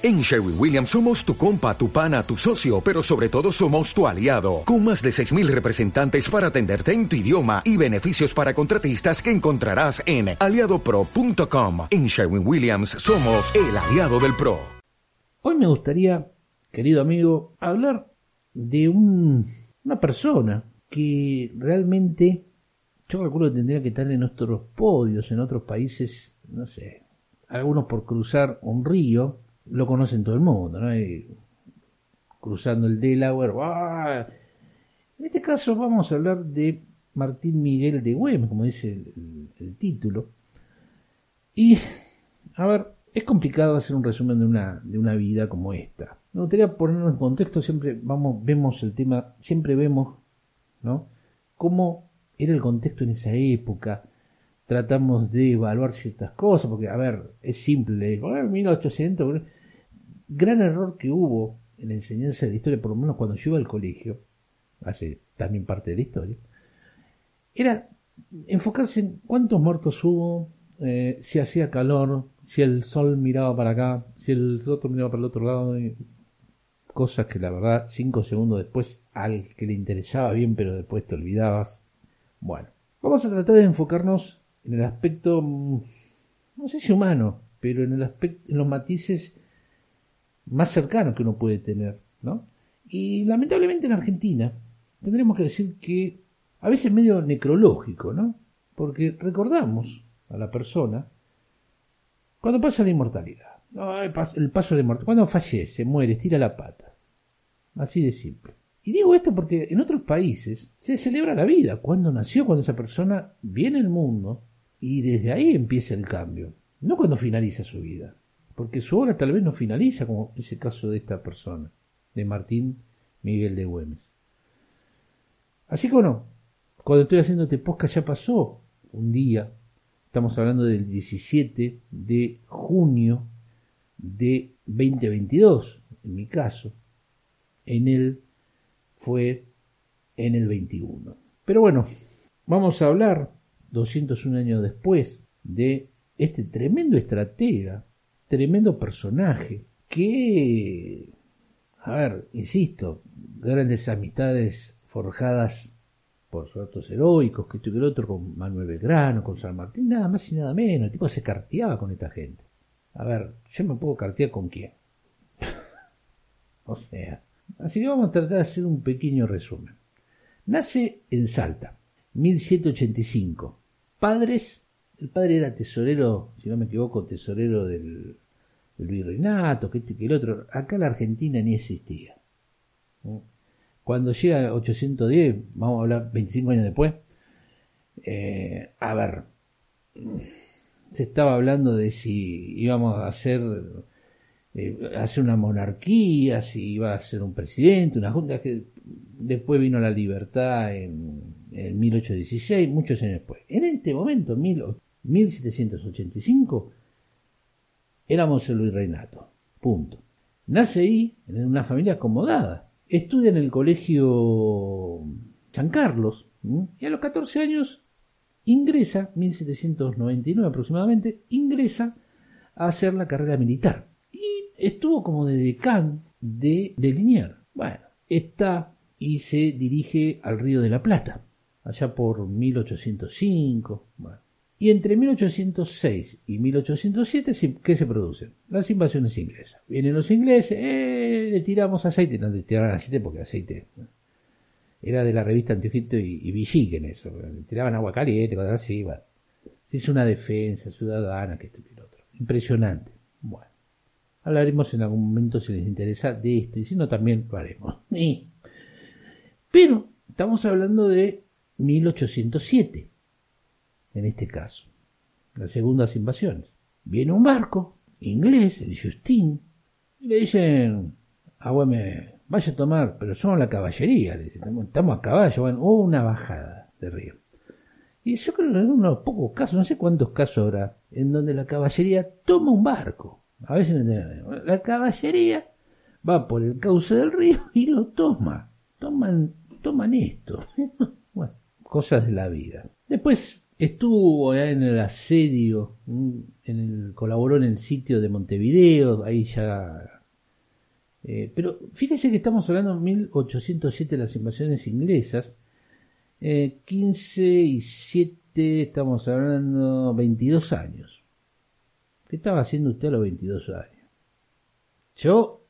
En Sherwin Williams somos tu compa, tu pana, tu socio, pero sobre todo somos tu aliado, con más de 6.000 representantes para atenderte en tu idioma y beneficios para contratistas que encontrarás en aliadopro.com. En Sherwin Williams somos el aliado del PRO. Hoy me gustaría, querido amigo, hablar de un, una persona que realmente yo calculo que tendría que estar en otros podios, en otros países, no sé, algunos por cruzar un río, lo conocen todo el mundo, ¿no? cruzando el Delaware. ¡ah! En este caso vamos a hablar de Martín Miguel de Güemes, como dice el, título. Y, a ver, es complicado hacer un resumen de una, de una vida como esta. Me gustaría ponernos en contexto, siempre vamos, vemos el tema, siempre vemos, ¿no? Cómo era el contexto en esa época, tratamos de evaluar ciertas cosas, porque, a ver, es simple, 1800, gran error que hubo en la enseñanza de la historia, por lo menos cuando yo iba al colegio, hace también parte de la historia, era enfocarse en cuántos muertos hubo, eh, si hacía calor, si el sol miraba para acá, si el otro miraba para el otro lado, cosas que la verdad cinco segundos después al que le interesaba bien pero después te olvidabas. Bueno, vamos a tratar de enfocarnos en el aspecto, mm, no sé si humano, pero en el aspecto, en los matices más cercanos que uno puede tener, ¿no? Y lamentablemente en Argentina tendremos que decir que a veces medio necrológico, ¿no? Porque recordamos a la persona cuando pasa la inmortalidad, el paso de muerte, cuando fallece, muere, tira la pata. Así de simple. Y digo esto porque en otros países se celebra la vida, cuando nació, cuando esa persona viene al mundo y desde ahí empieza el cambio, no cuando finaliza su vida porque su obra tal vez no finaliza, como es el caso de esta persona, de Martín Miguel de Güemes. Así que bueno, cuando estoy haciendo este podcast ya pasó un día, estamos hablando del 17 de junio de 2022, en mi caso, en él fue en el 21. Pero bueno, vamos a hablar 201 años después de este tremendo estratega tremendo personaje que, a ver, insisto, grandes amistades forjadas por sus actos heroicos, que y el otro, con Manuel Belgrano, con San Martín, nada más y nada menos. El tipo se carteaba con esta gente. A ver, yo me puedo cartear con quién. o sea, así que vamos a tratar de hacer un pequeño resumen. Nace en Salta, 1785. Padres el padre era tesorero, si no me equivoco, tesorero del, virreinato, que este que el otro. Acá la Argentina ni existía. Cuando llega 810, vamos a hablar 25 años después, eh, a ver, se estaba hablando de si íbamos a hacer, eh, hacer una monarquía, si iba a ser un presidente, una junta, que después vino la libertad en, en 1816, muchos años después. En este momento, 1816, 1785, éramos el virreinato. Punto. Nace ahí, en una familia acomodada. Estudia en el colegio San Carlos y a los 14 años ingresa, 1799 aproximadamente, ingresa a hacer la carrera militar. Y estuvo como de decán de, de. Bueno, está y se dirige al Río de la Plata, allá por 1805. Bueno, y entre 1806 y 1807, ¿qué se producen? Las invasiones inglesas. Vienen los ingleses, eh, le tiramos aceite, no le tiraban aceite porque aceite era de la revista Antiojito y, y en eso, le tiraban agua caliente, cosas así, bueno. Se hizo una defensa ciudadana, que esto y lo otro. Impresionante. Bueno, hablaremos en algún momento si les interesa de esto, y si no también lo haremos. Pero estamos hablando de 1807 en este caso, las segundas invasiones. Viene un barco inglés, el Justin, y le dicen, ah, vaya a tomar, pero somos la caballería, le dicen, estamos a caballo, bueno, hubo una bajada de río. Y yo creo que en unos pocos casos, no sé cuántos casos habrá, en donde la caballería toma un barco. A veces la caballería va por el cauce del río y lo toma. Toman, toman esto. bueno, cosas de la vida. Después Estuvo en el asedio, en el, colaboró en el sitio de Montevideo, ahí ya... Eh, pero fíjese que estamos hablando de 1807 las invasiones inglesas, 15 eh, y 7 estamos hablando 22 años. ¿Qué estaba haciendo usted a los 22 años? Yo,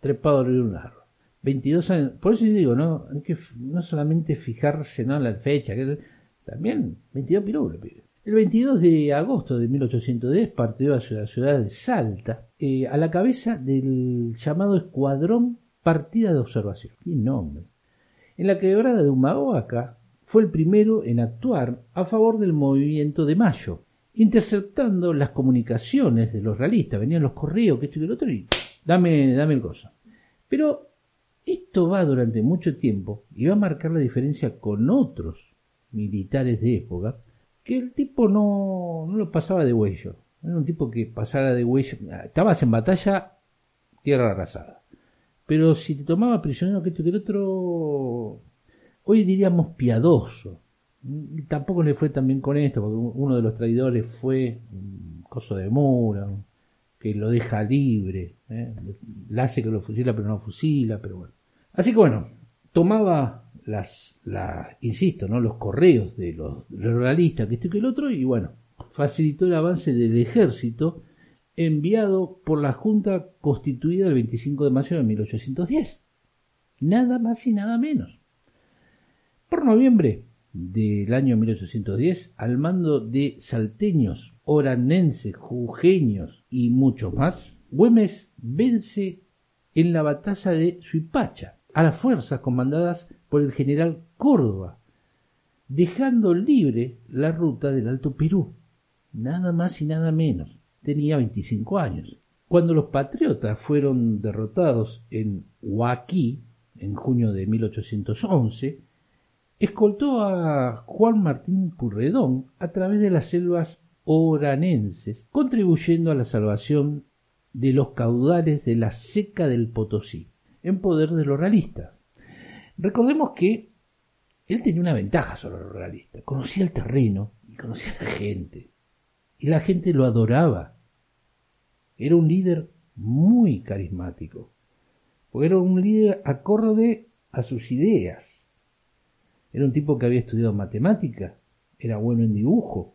trepado a un árbol. 22 años. Por eso yo digo, no, hay que no solamente fijarse ¿no? en la fecha, que también 22 pirulos, El 22 de agosto de 1810 partió hacia la ciudad de Salta eh, a la cabeza del llamado Escuadrón Partida de Observación. ¡Qué nombre! En la quebrada de Humahuaca fue el primero en actuar a favor del movimiento de Mayo, interceptando las comunicaciones de los realistas. Venían los correos, que esto y que lo otro, y dame, dame el cosa. Pero esto va durante mucho tiempo y va a marcar la diferencia con otros militares de época, que el tipo no, no lo pasaba de huello. Era un tipo que pasara de huello. Estabas en batalla, tierra arrasada. Pero si te tomaba prisionero que esto que el otro, hoy diríamos piadoso. Y tampoco le fue tan bien con esto, porque uno de los traidores fue un coso de Mura, que lo deja libre, ¿eh? le hace que lo fusila pero no fusila, pero bueno. Así que bueno, tomaba las, la, insisto, ¿no? los correos de los, realistas, que esto y que el otro, y bueno, facilitó el avance del ejército enviado por la Junta constituida el 25 de mayo de 1810. Nada más y nada menos. Por noviembre del año 1810, al mando de salteños oranenses, jujeños y muchos más, Güemes vence en la batalla de Suipacha a las fuerzas comandadas por el general Córdoba, dejando libre la ruta del Alto Perú. Nada más y nada menos. Tenía 25 años. Cuando los patriotas fueron derrotados en Huaquí, en junio de 1811, escoltó a Juan Martín Purredón a través de las selvas oranenses, contribuyendo a la salvación de los caudales de la seca del Potosí, en poder de los realistas. Recordemos que él tenía una ventaja sobre los realistas, conocía el terreno y conocía a la gente, y la gente lo adoraba. Era un líder muy carismático, porque era un líder acorde a sus ideas. Era un tipo que había estudiado matemática, era bueno en dibujo,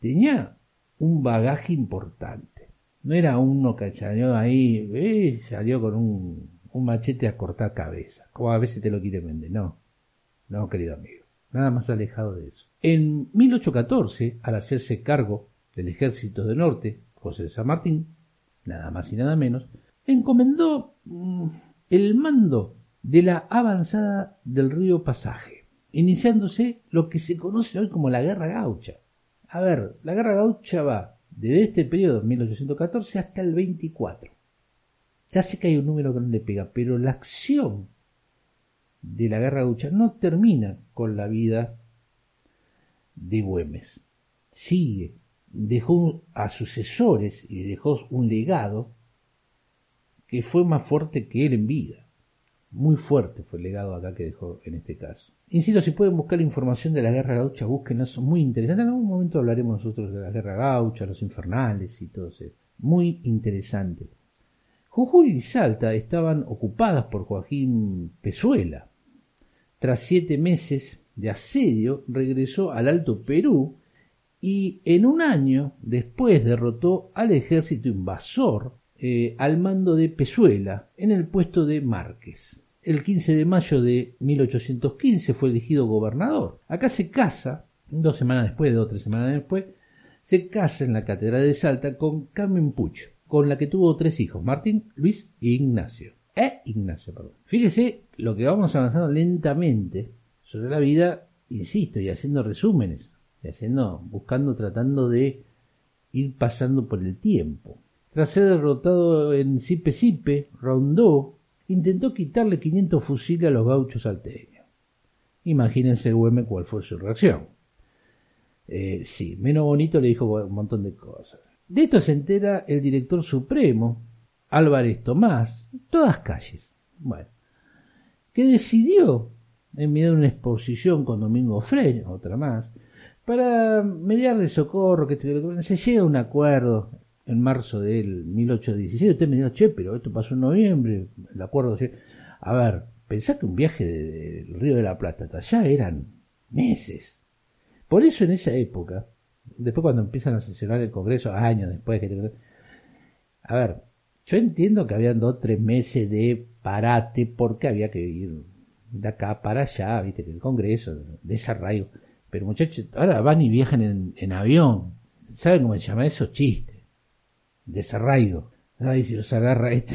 tenía un bagaje importante. No era uno que salió ahí, eh, salió con un, un, machete a cortar cabeza, como a veces te lo quiere vender. No, no, querido amigo, nada más alejado de eso. En 1814, al hacerse cargo del ejército del norte, José de San Martín, nada más y nada menos, encomendó mm, el mando de la avanzada del río Pasaje, iniciándose lo que se conoce hoy como la Guerra Gaucha. A ver, la guerra gaucha va desde este periodo, 1814, hasta el 24. Ya sé que hay un número que no le pega, pero la acción de la guerra gaucha no termina con la vida de Güemes. Sigue, dejó a sucesores y dejó un legado que fue más fuerte que él en vida. Muy fuerte fue el legado acá que dejó en este caso. Insisto, si pueden buscar información de la guerra gaucha, búsquenla, son muy interesantes. En algún momento hablaremos nosotros de la guerra gaucha, los infernales y todo eso. Muy interesante. Jujuy y Salta estaban ocupadas por Joaquín Pezuela. Tras siete meses de asedio, regresó al Alto Perú y en un año después derrotó al ejército invasor eh, al mando de Pezuela en el puesto de Márquez el 15 de mayo de 1815 fue elegido gobernador. Acá se casa, dos semanas después, dos o tres semanas después, se casa en la Catedral de Salta con Carmen Pucho, con la que tuvo tres hijos, Martín, Luis e Ignacio. Eh, Ignacio, perdón. Fíjese lo que vamos avanzando lentamente sobre la vida, insisto, y haciendo resúmenes, y haciendo, buscando, tratando de ir pasando por el tiempo. Tras ser derrotado en Sipe Sipe, Rondó intentó quitarle 500 fusiles a los gauchos salteños. Imagínense Güemes cuál fue su reacción. Eh, sí, menos bonito le dijo un montón de cosas. De esto se entera el director supremo, Álvarez Tomás, todas calles. Bueno, que decidió, en medio de una exposición con Domingo Freire, otra más, para mediar de socorro, que se llega a un acuerdo en marzo del 1816. Usted me dijo, che, pero esto pasó en noviembre, el acuerdo. A ver, pensá que un viaje del Río de la Plata hasta allá eran meses. Por eso en esa época, después cuando empiezan a sesionar el Congreso, años después que... A ver, yo entiendo que habían dos tres meses de parate porque había que ir de acá para allá, viste, que el Congreso, desarraigo. Pero muchachos, ahora van y viajan en, en avión. ¿Saben cómo se llama eso? Chiste. Desarraigo. Ay, si los agarra este.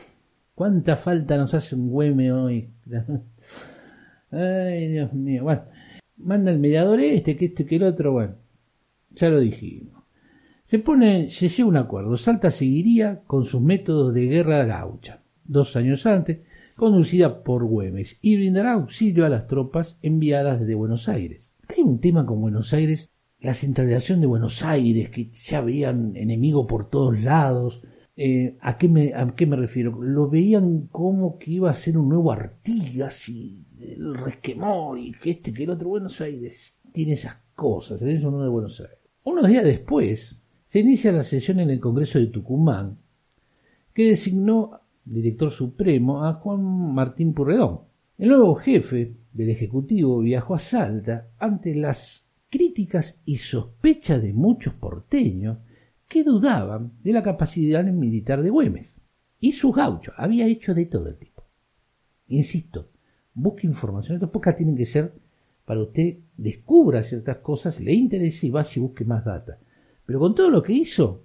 ¿Cuánta falta nos hace un güeme hoy? Ay, Dios mío. Bueno, manda el mediador este, que este, que el otro, bueno. Ya lo dijimos. Se pone, se llega un acuerdo. Salta seguiría con sus métodos de guerra gaucha. Dos años antes, conducida por Güemes, y brindará auxilio a las tropas enviadas desde Buenos Aires. Hay un tema con Buenos Aires, la centralización de Buenos Aires, que ya veían enemigos por todos lados. Eh, ¿a, qué me, ¿A qué me refiero? Lo veían como que iba a ser un nuevo Artigas y el resquemor y que este, que el otro. Buenos Aires tiene esas cosas, es uno de Buenos Aires. Unos días después, se inicia la sesión en el Congreso de Tucumán, que designó director supremo a Juan Martín Purredón. El nuevo jefe del Ejecutivo viajó a Salta ante las críticas y sospechas de muchos porteños que dudaban de la capacidad militar de Güemes. Y su gaucho había hecho de todo el tipo. Insisto, busque información. Estas pocas tienen que ser para usted descubra ciertas cosas, le interese y va y busque más data. Pero con todo lo que hizo,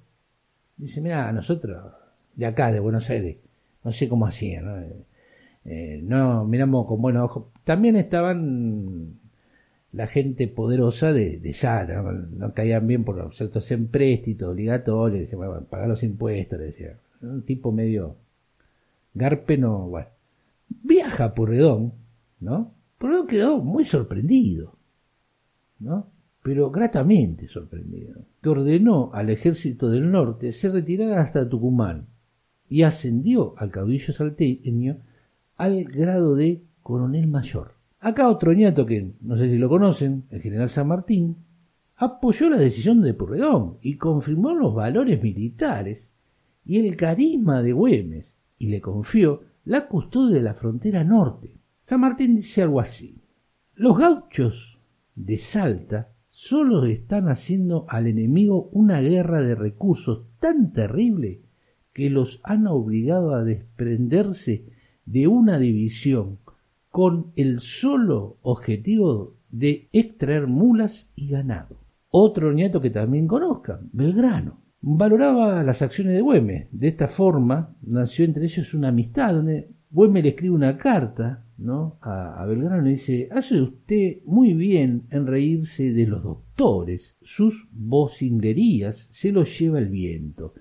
dice, mira, nosotros, de acá, de Buenos Aires, no sé cómo hacían, ¿no? Eh, no miramos con buenos ojos. También estaban la gente poderosa de, de Salta, ¿no? caían bien por ciertos empréstitos obligatorios, decían, bueno, pagar los impuestos, decía. Un tipo medio garpe, no, bueno. Viaja por Redón, ¿no? Redón quedó muy sorprendido, ¿no? pero gratamente sorprendido, que ordenó al ejército del norte se retirara hasta Tucumán y ascendió al caudillo salteño al grado de coronel mayor. Acá otro nieto que no sé si lo conocen, el general San Martín, apoyó la decisión de Purredón y confirmó los valores militares y el carisma de Güemes y le confió la custodia de la frontera norte. San Martín dice algo así. Los gauchos de Salta solo están haciendo al enemigo una guerra de recursos tan terrible que los han obligado a desprenderse de una división con el solo objetivo de extraer mulas y ganado. Otro nieto que también conozcan, Belgrano. Valoraba las acciones de Güemes. De esta forma nació entre ellos una amistad donde Güemes le escribe una carta ¿no? a, Belgrano y dice, hace usted muy bien en reírse de los doctores, sus vocinglerías se los lleva el viento.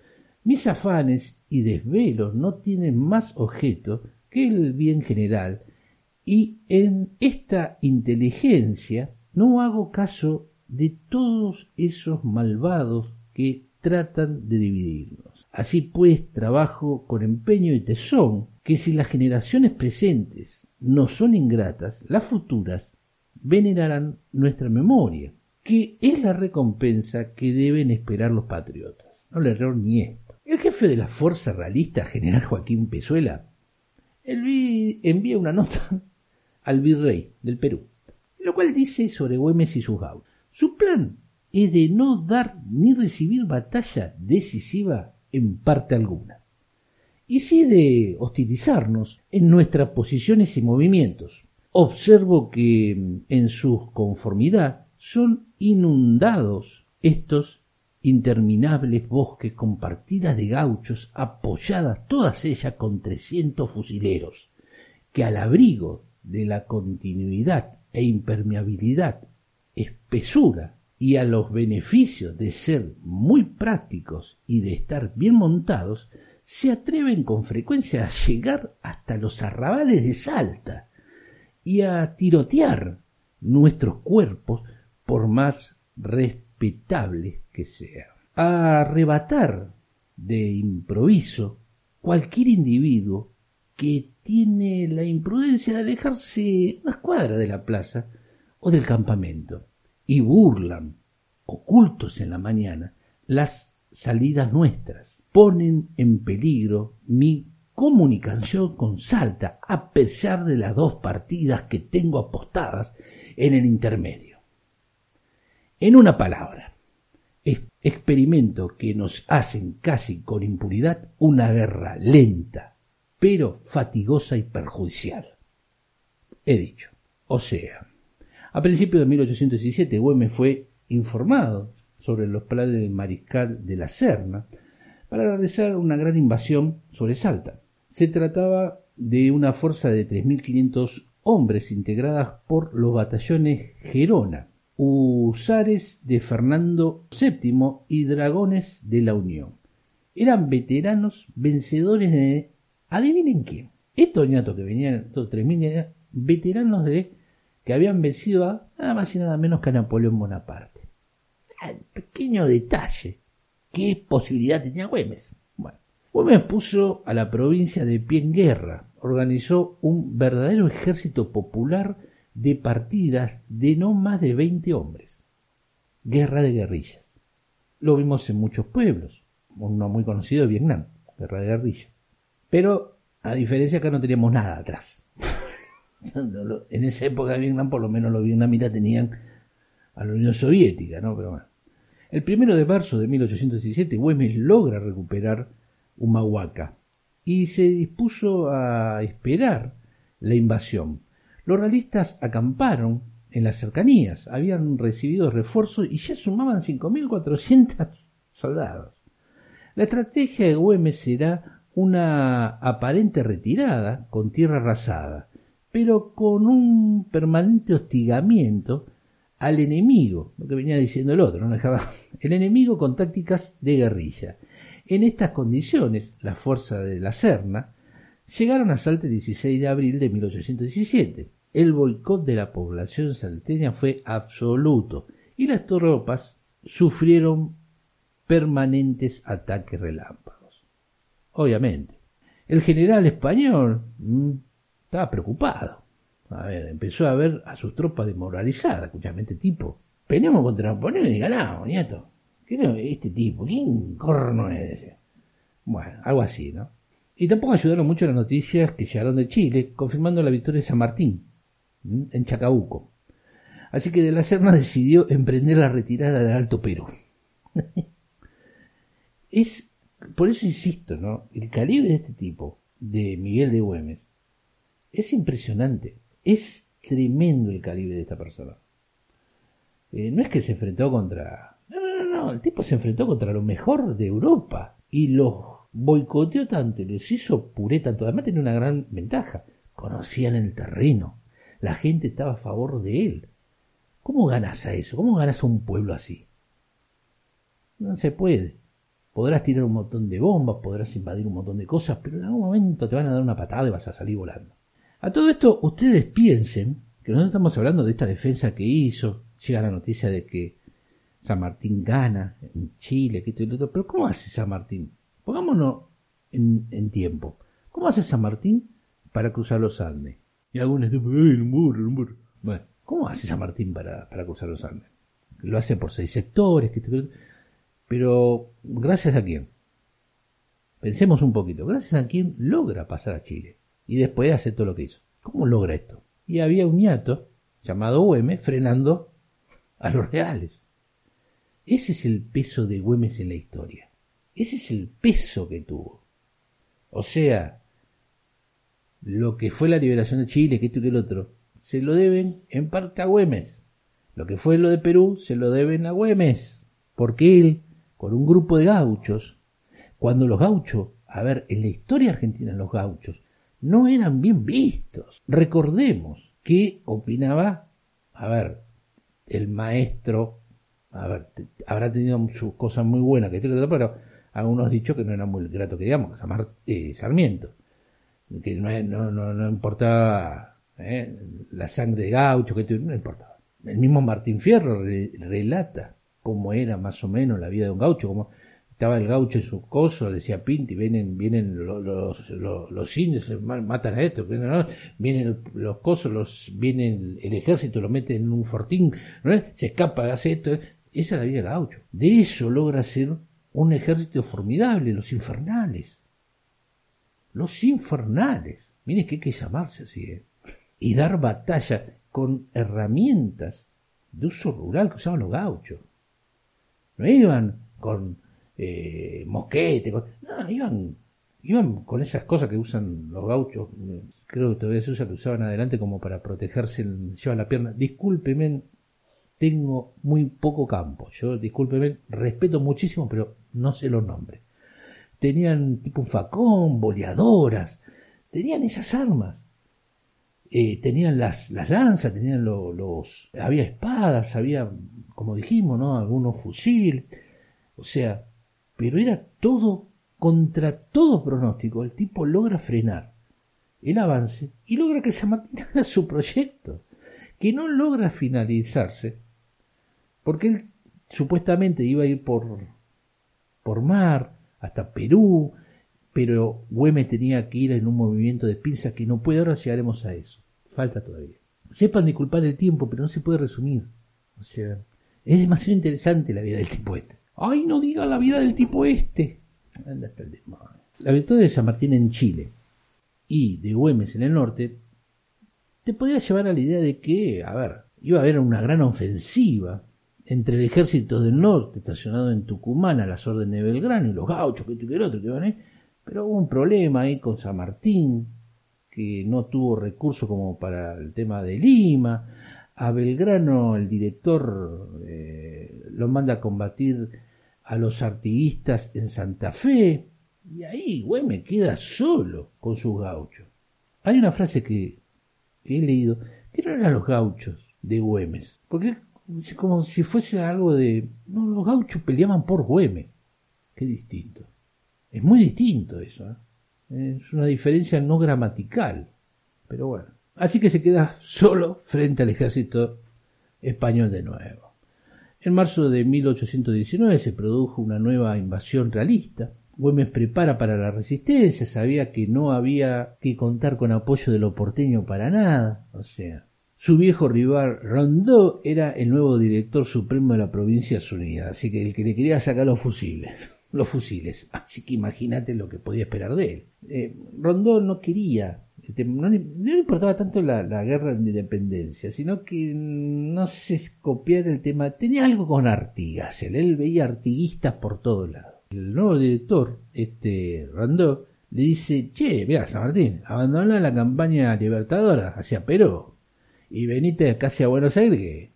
Mis afanes y desvelos no tienen más objeto que el bien general, y en esta inteligencia no hago caso de todos esos malvados que tratan de dividirnos. Así pues trabajo con empeño y tesón, que si las generaciones presentes no son ingratas, las futuras venerarán nuestra memoria, que es la recompensa que deben esperar los patriotas. No le error ni esto. El jefe de la fuerza realista, general Joaquín Pezuela, envía una nota al virrey del Perú, lo cual dice sobre Güemes y sus gauchos. Su plan es de no dar ni recibir batalla decisiva en parte alguna y sí de hostilizarnos en nuestras posiciones y movimientos. Observo que mm, en su conformidad son inundados estos interminables bosques con partidas de gauchos apoyadas todas ellas con trescientos fusileros, que al abrigo de la continuidad e impermeabilidad, espesura y a los beneficios de ser muy prácticos y de estar bien montados, se atreven con frecuencia a llegar hasta los arrabales de Salta y a tirotear nuestros cuerpos por más respetables que sean, a arrebatar de improviso cualquier individuo que tiene la imprudencia de alejarse una cuadra de la plaza o del campamento y burlan, ocultos en la mañana, las salidas nuestras. Ponen en peligro mi comunicación con Salta, a pesar de las dos partidas que tengo apostadas en el intermedio. En una palabra, experimento que nos hacen casi con impunidad una guerra lenta, pero fatigosa y perjudicial. He dicho. O sea, a principios de 1817 Güemes fue informado sobre los planes del mariscal de la Serna para realizar una gran invasión sobre Salta. Se trataba de una fuerza de 3.500 hombres integradas por los batallones Gerona, Usares de Fernando VII y Dragones de la Unión. Eran veteranos vencedores de... Adivinen quién. Estos ñatos que venían, estos 3.000 veteranos de que habían vencido a nada más y nada menos que a Napoleón Bonaparte. Pequeño detalle. ¿Qué posibilidad tenía Güemes? Güemes puso a la provincia de pie en guerra, organizó un verdadero ejército popular de partidas de no más de 20 hombres. Guerra de guerrillas. Lo vimos en muchos pueblos, uno muy conocido Vietnam, guerra de guerrillas. Pero, a diferencia acá no teníamos nada atrás. en esa época de Vietnam, por lo menos los vietnamitas tenían a la Unión Soviética, ¿no? Pero bueno. El primero de marzo de 1817, Güemes logra recuperar Humahuaca y se dispuso a esperar la invasión. Los realistas acamparon en las cercanías, habían recibido refuerzos y ya sumaban 5.400 soldados. La estrategia de Güemes será una aparente retirada con tierra arrasada, pero con un permanente hostigamiento al enemigo, lo que venía diciendo el otro, no dejaba el enemigo con tácticas de guerrilla. En estas condiciones, la fuerza de la Serna llegaron a Salta el 16 de abril de 1817. El boicot de la población salteña fue absoluto y las tropas sufrieron permanentes ataques relámpagos. Obviamente, el general español mm, estaba preocupado. A ver, empezó a ver a sus tropas desmoralizadas. Escuchame, este tipo. Peleamos contra Napoleón y ganamos, nieto. ¿Qué este tipo? ¿Quién corno es ese? Bueno, algo así, ¿no? Y tampoco ayudaron mucho las noticias que llegaron de Chile, confirmando la victoria de San Martín, en Chacabuco. Así que de la Serna decidió emprender la retirada del Alto Perú. es, por eso insisto, ¿no? El calibre de este tipo, de Miguel de Güemes, es impresionante. Es tremendo el calibre de esta persona. Eh, no es que se enfrentó contra... No, no, no, el tipo se enfrentó contra lo mejor de Europa y los boicoteó tanto los hizo puré tanto. Además tenía una gran ventaja. Conocían el terreno. La gente estaba a favor de él. ¿Cómo ganas a eso? ¿Cómo ganas a un pueblo así? No se puede. Podrás tirar un montón de bombas, podrás invadir un montón de cosas, pero en algún momento te van a dar una patada y vas a salir volando. A todo esto, ustedes piensen que nosotros estamos hablando de esta defensa que hizo, llega la noticia de que San Martín gana en Chile, que esto y lo otro, pero ¿cómo hace San Martín? Pongámonos en, tiempo. ¿Cómo hace San Martín para cruzar los Andes? Y algunos dicen, Bueno, ¿cómo hace San Martín para, para cruzar los Andes? Lo hace por seis sectores, que esto, pero ¿gracias a quién? Pensemos un poquito, ¿gracias a quién logra pasar a Chile? Y después hace todo lo que hizo. ¿Cómo logra esto? Y había un ñato llamado Güemes frenando a los reales. Ese es el peso de Güemes en la historia. Ese es el peso que tuvo. O sea, lo que fue la liberación de Chile, que esto y que el otro, se lo deben en parte a Güemes. Lo que fue lo de Perú, se lo deben a Güemes. Porque él, con un grupo de gauchos, cuando los gauchos, a ver, en la historia argentina los gauchos no eran bien vistos. Recordemos que opinaba, a ver, el maestro, habrá tenido sus cosas muy buenas, que pero algunos dicho que no era muy grato que digamos, eh, Sarmiento, que no, no, no, importaba eh, la sangre de gaucho, que no importaba. El mismo Martín Fierro relata cómo era más o menos la vida de un gaucho, como estaba el gaucho en su coso, decía Pinti, vienen, vienen los, los, indios, matan a esto, vienen los cosos, los, vienen el ejército, lo meten en un fortín, se escapa, hace esto. Esa es la vida gaucho. De eso logra ser un ejército formidable, los infernales. Los infernales. Miren que hay que llamarse así, ¿eh? Y dar batalla con herramientas de uso rural que usaban los gauchos. No iban con eh, mosquete, no, iban, iban con esas cosas que usan los gauchos, creo que todavía se usa, que usaban adelante como para protegerse, llevan la pierna. Discúlpeme, tengo muy poco campo. Yo, discúlpeme, respeto muchísimo, pero no sé los nombres. Tenían tipo un facón, boleadoras, tenían esas armas. Eh, tenían las, las lanzas, tenían los, había espadas, había, como dijimos, ¿no? Algunos fusiles. O sea, pero era todo contra todo pronóstico. El tipo logra frenar el avance y logra que San Martín haga su proyecto, que no logra finalizarse, porque él supuestamente iba a ir por, por mar hasta Perú, pero Güemes tenía que ir en un movimiento de pinzas que no puede, ahora llegaremos a eso. Falta todavía. Sepan disculpar el tiempo, pero no se puede resumir. O sea, es demasiado interesante la vida del tipo este. ¡Ay, no diga la vida del tipo este! Anda hasta el La victoria de San Martín en Chile y de Güemes en el norte te podría llevar a la idea de que, a ver, iba a haber una gran ofensiva entre el ejército del norte estacionado en Tucumán a las órdenes de Belgrano y los gauchos que que el otro que van ahí, pero hubo un problema ahí con San Martín que no tuvo recursos como para el tema de Lima. A Belgrano el director eh, lo manda a combatir a los artiguistas en Santa Fe. Y ahí Güemes queda solo con sus gauchos. Hay una frase que, he leído que no eran los gauchos de Güemes, porque es como si fuese algo de... No, los gauchos peleaban por Güemes. Qué distinto. Es muy distinto eso. ¿eh? Es una diferencia no gramatical. Pero bueno. Así que se queda solo frente al ejército español de nuevo. En marzo de 1819 se produjo una nueva invasión realista. Güemes prepara para la resistencia, sabía que no había que contar con apoyo de lo porteño para nada, o sea, su viejo rival Rondó era el nuevo director supremo de la provincia Unidas, así que el que le quería sacar los fusiles los fusiles. Así que imagínate lo que podía esperar de él. Eh, Rondó no quería, este, no le, importaba tanto la, guerra de independencia, sino que no se copiara el tema. Tenía algo con Artigas, él, veía artiguistas por todos lados. El nuevo director, este Rondó, le dice, che, mira, San Martín, abandona la campaña libertadora hacia Perú y venite casi a Buenos Aires que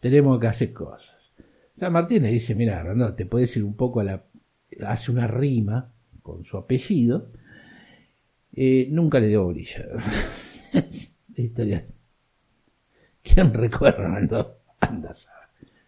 tenemos que hacer cosas. San Martín le dice, mira, Rondó, te puedes ir un poco a la hace una rima con su apellido, eh, nunca le dio brilla. historia. ¿Quién recuerda? Anda,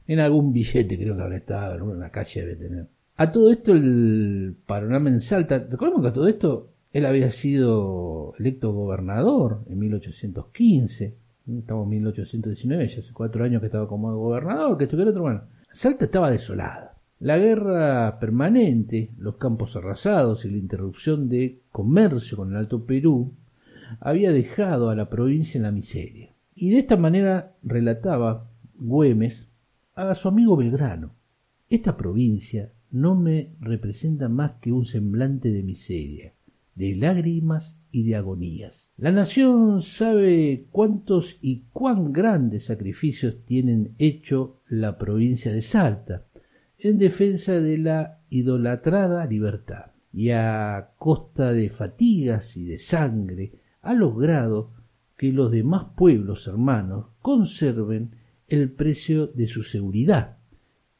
En algún billete creo que habrá estado, en una calle debe tener. A todo esto el panorama en Salta, recordemos que a todo esto él había sido electo gobernador en 1815, estamos en 1819, ya hace cuatro años que estaba como gobernador, que el otro, bueno, Salta estaba desolada. La guerra permanente, los campos arrasados y la interrupción de comercio con el Alto Perú había dejado a la provincia en la miseria. Y de esta manera relataba Güemes a su amigo Belgrano. Esta provincia no me representa más que un semblante de miseria, de lágrimas y de agonías. La nación sabe cuántos y cuán grandes sacrificios tienen hecho la provincia de Salta, en defensa de la idolatrada libertad, y a costa de fatigas y de sangre ha logrado que los demás pueblos hermanos conserven el precio de su seguridad.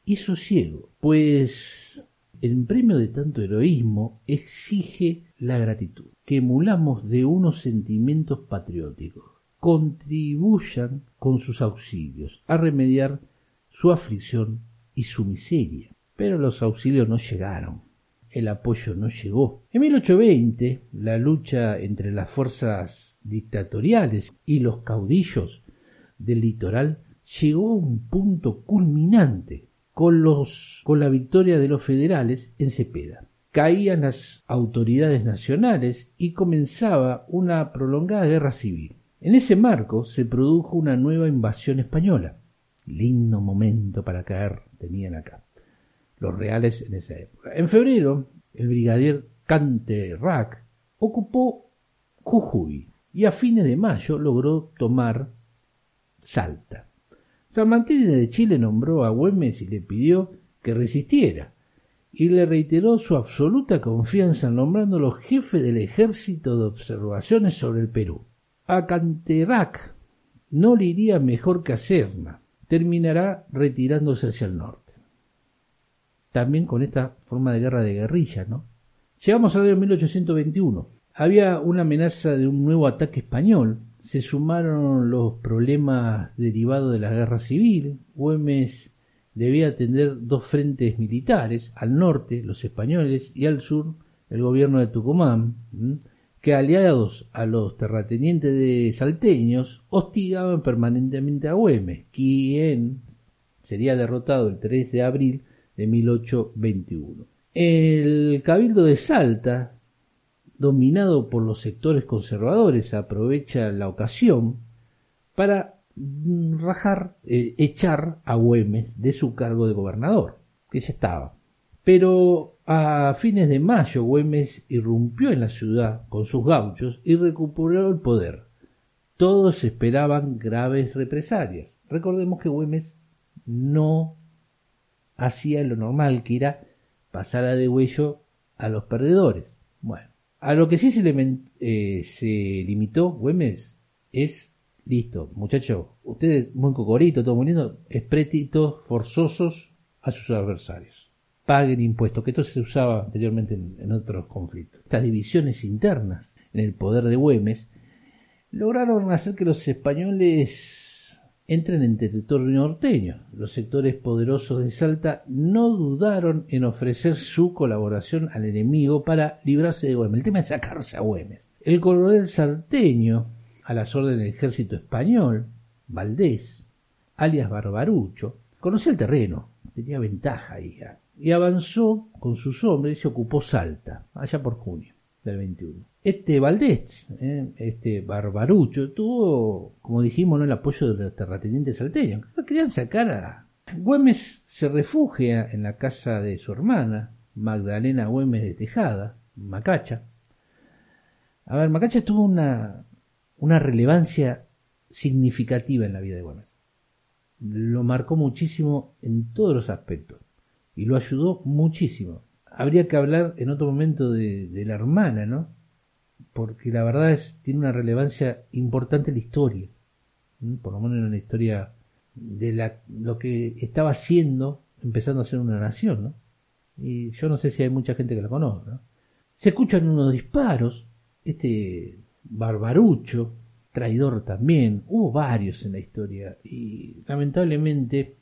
Y sosiego, pues el premio de tanto heroísmo exige la gratitud, que emulamos de unos sentimientos patrióticos, contribuyan con sus auxilios a remediar su aflicción y su miseria. Pero los auxilios no llegaron, el apoyo no llegó. En 1820, la lucha entre las fuerzas dictatoriales y los caudillos del litoral llegó a un punto culminante. con, los, con la victoria de los federales en Cepeda. Caían las autoridades nacionales y comenzaba una prolongada guerra civil. En ese marco se produjo una nueva invasión española. Lindo momento para caer tenían acá los reales en esa época. En febrero, el brigadier Canterac ocupó Jujuy y a fines de mayo logró tomar Salta. San Martín de Chile nombró a Güemes y le pidió que resistiera, y le reiteró su absoluta confianza nombrándolo jefe del ejército de observaciones sobre el Perú. A Canterac no le iría mejor que a Serna, terminará retirándose hacia el norte. También con esta forma de guerra de guerrilla, ¿no? Llegamos al año 1821. Había una amenaza de un nuevo ataque español. Se sumaron los problemas derivados de la guerra civil. Güemes debía atender dos frentes militares, al norte los españoles y al sur el gobierno de Tucumán, que aliados a los terratenientes de salteños hostigaban permanentemente a Güemes, quien sería derrotado el 3 de abril de 1821. El Cabildo de Salta, dominado por los sectores conservadores, aprovecha la ocasión para rajar, eh, echar a Güemes de su cargo de gobernador, que ya estaba. Pero a fines de mayo Güemes irrumpió en la ciudad con sus gauchos y recuperó el poder. Todos esperaban graves represalias. Recordemos que Güemes no hacía lo normal, que era pasar a de huello a los perdedores. Bueno, a lo que sí se, eh, limitó Güemes es Listo, muchachos, ustedes muy cocorito, todo muy lindo, exprétitos forzosos a sus adversarios. Paguen impuestos, que esto se usaba anteriormente en, otros conflictos. Estas divisiones internas en el poder de Güemes lograron hacer que los españoles entren en territorio norteño. Los sectores poderosos de Salta no dudaron en ofrecer su colaboración al enemigo para librarse de Güemes. El tema es sacarse a Güemes. El coronel salteño a las órdenes del ejército español, Valdés, alias Barbarucho, conocía el terreno, tenía ventaja ahí, y avanzó con sus hombres y ocupó Salta, allá por junio del 21. Este Valdés, eh, este Barbarucho, tuvo, como dijimos, el apoyo de los terratenientes salteños. Querían sacar a... Güemes se refugia en la casa de su hermana, Magdalena Güemes de Tejada, Macacha. A ver, Macacha tuvo una, una relevancia significativa en la vida de Güemes. Lo marcó muchísimo en todos los aspectos y lo ayudó muchísimo. Habría que hablar en otro momento de, la hermana, ¿no? Porque la verdad es tiene una relevancia importante en la historia, por lo menos en la historia de la, lo que estaba haciendo, empezando a ser una nación, ¿no? Y yo no sé si hay mucha gente que la conoce, ¿no? Se escuchan unos disparos, este Barbarucho, traidor también, hubo varios en la historia y lamentablemente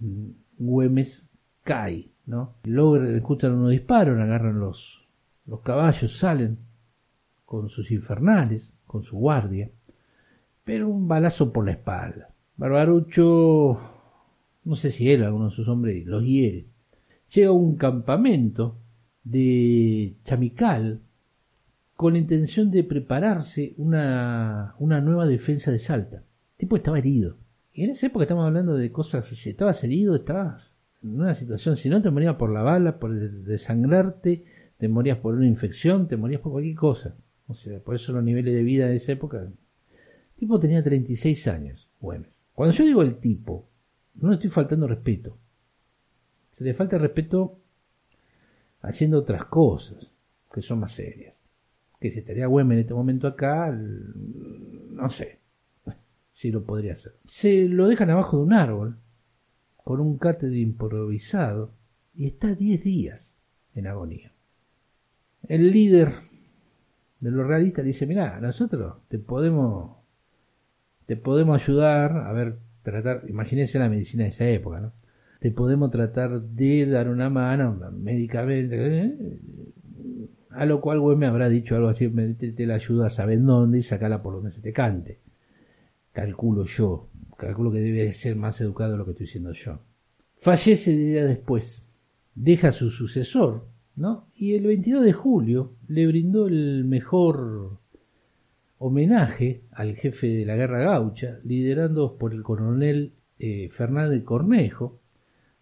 mm, Güemes cae, ¿no? Logra, escuchan unos disparos, agarran los, los caballos, salen con sus infernales, con su guardia, pero un balazo por la espalda. Barbarucho, no sé si él, alguno de sus hombres, los hiere. Llega a un campamento de Chamical, con la intención de prepararse una, una nueva defensa de Salta. El tipo estaba herido. Y en esa época estamos hablando de cosas, si estabas herido, estabas una situación, si no te morías por la bala, por desangrarte, te morías por una infección, te morías por cualquier cosa. O sea, por eso los niveles de vida de esa época. El tipo tenía 36 años, Güemes. Cuando yo digo el tipo, no le estoy faltando respeto. Se le falta respeto haciendo otras cosas que son más serias que si estaría Güemes en este momento acá, no sé si lo podría hacer. Se lo dejan abajo de un árbol, con un cáter improvisado, y está 10 días en agonía. El líder de los realistas dice, mira, nosotros te podemos, te podemos ayudar, a ver, tratar, imagínense la medicina de esa época, ¿no? Te podemos tratar de dar una mano, médicamente, ¿eh? A lo cual güey me habrá dicho algo así, te, la ayuda a saber dónde y sacala por donde se te cante. Calculo yo, calculo que debe ser más educado lo que estoy diciendo yo. Fallece el día después, deja su sucesor, ¿no? Y el 22 de julio le brindó el mejor homenaje al jefe de la guerra gaucha, liderando por el coronel eh, Fernández Cornejo,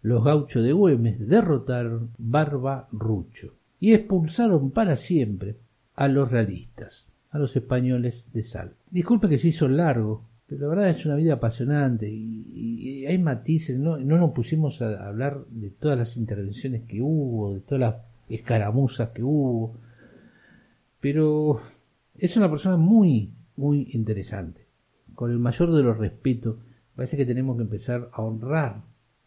los gauchos de Güemes derrotaron Barba Rucho y expulsaron para siempre a los realistas, a los españoles de Sal. Disculpe que se hizo largo, pero la verdad es una vida apasionante y, hay matices, no, no, nos pusimos a hablar de todas las intervenciones que hubo, de todas las escaramuzas que hubo, pero es una persona muy, muy interesante, con el mayor de los respetos. Parece que tenemos que empezar a honrar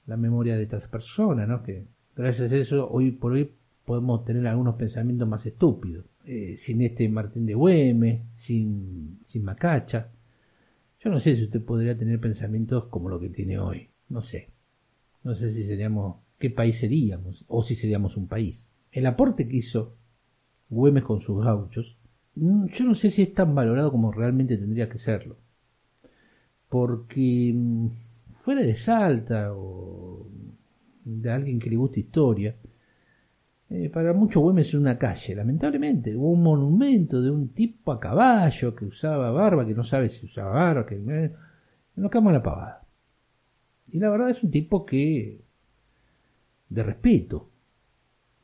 la memoria de estas personas, ¿no? Que gracias a eso hoy por hoy podemos tener algunos pensamientos más estúpidos. Eh, sin este Martín de Güemes, sin, sin Macacha. Yo no sé si usted podría tener pensamientos como lo que tiene hoy. No sé. No sé si seríamos, qué país seríamos, o si seríamos un país. El aporte que hizo Güemes con sus gauchos, mm, yo no sé si es tan valorado como realmente tendría que serlo. Porque mm, fuera de Salta o de alguien que le guste historia, eh, para muchos Güemes es una calle, lamentablemente. Hubo un monumento de un tipo a caballo que usaba barba, que no sabe si usaba barba, que eh, nos quedamos la pavada. Y la verdad es un tipo que, de respeto,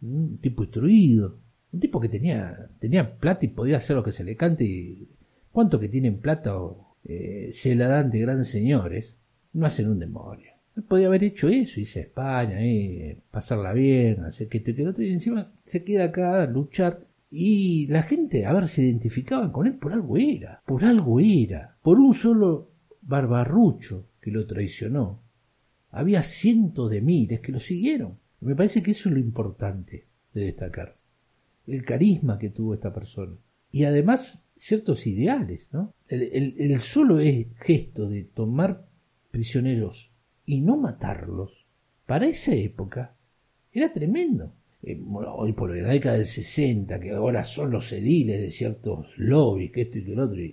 un tipo instruido, un tipo que tenía, tenía plata y podía hacer lo que se le cante. Y ¿Cuánto que tienen plata o eh, se la dan de grandes señores? No hacen un demonio podía haber hecho eso, irse a España, eh, pasarla bien, hacer que te otro, y encima se queda acá a luchar. Y la gente, a ver, se identificaban con él por algo era, por algo era, por un solo barbarrucho que lo traicionó. Había cientos de miles que lo siguieron. Me parece que eso es lo importante de destacar. El carisma que tuvo esta persona. Y además ciertos ideales, ¿no? El, el solo gesto de tomar prisioneros y no matarlos, para esa época, era tremendo. Eh, hoy por la década del 60, que ahora son los ediles de ciertos lobbies, que esto y que lo otro, y,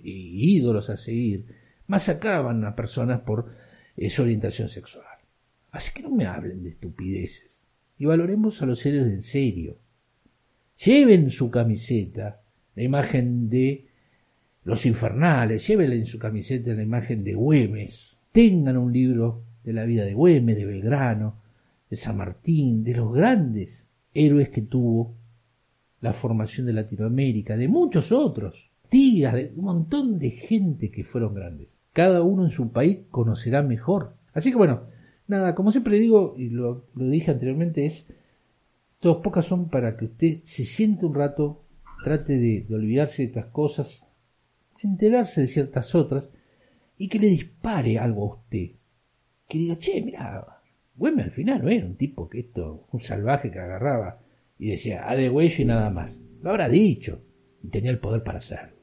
ídolos a seguir, masacraban a personas por eh, su orientación sexual. Así que no me hablen de estupideces. Y valoremos a los seres en serio. Lleven su camiseta la imagen de los infernales, llévenle en su camiseta la imagen de Güemes. Tengan un libro de la vida de Güemes, de Belgrano, de San Martín, de los grandes héroes que tuvo la formación de Latinoamérica, de muchos otros, tías, de un montón de gente que fueron grandes. Cada uno en su país conocerá mejor. Así que bueno, nada, como siempre digo, y lo, dije anteriormente, es, todas pocas son para que usted se siente un rato, trate de, de olvidarse de estas cosas, enterarse de ciertas otras, y que le dispare algo a usted que diga, che, mira, Güemes al final no era un tipo que esto, un salvaje que agarraba y decía, a de huello y nada más. Lo habrá dicho y tenía el poder para hacerlo.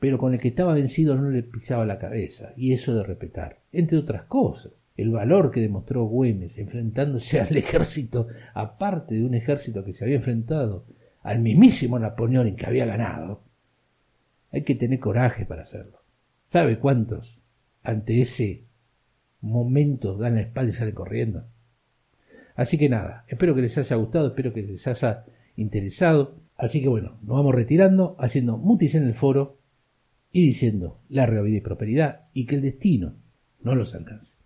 Pero con el que estaba vencido no le pisaba la cabeza, y eso de respetar, entre otras cosas. El valor que demostró Güemes enfrentándose al ejército, aparte de un ejército que se había enfrentado al mismísimo Napoleón en que había ganado, hay que tener coraje para hacerlo. ¿Sabe cuántos ante ese momentos dan la espalda y salen corriendo. Así que nada, espero que les haya gustado, espero que les haya interesado. Así que bueno, nos vamos retirando, haciendo mutis en el foro y diciendo larga vida y prosperidad y que el destino no los alcance.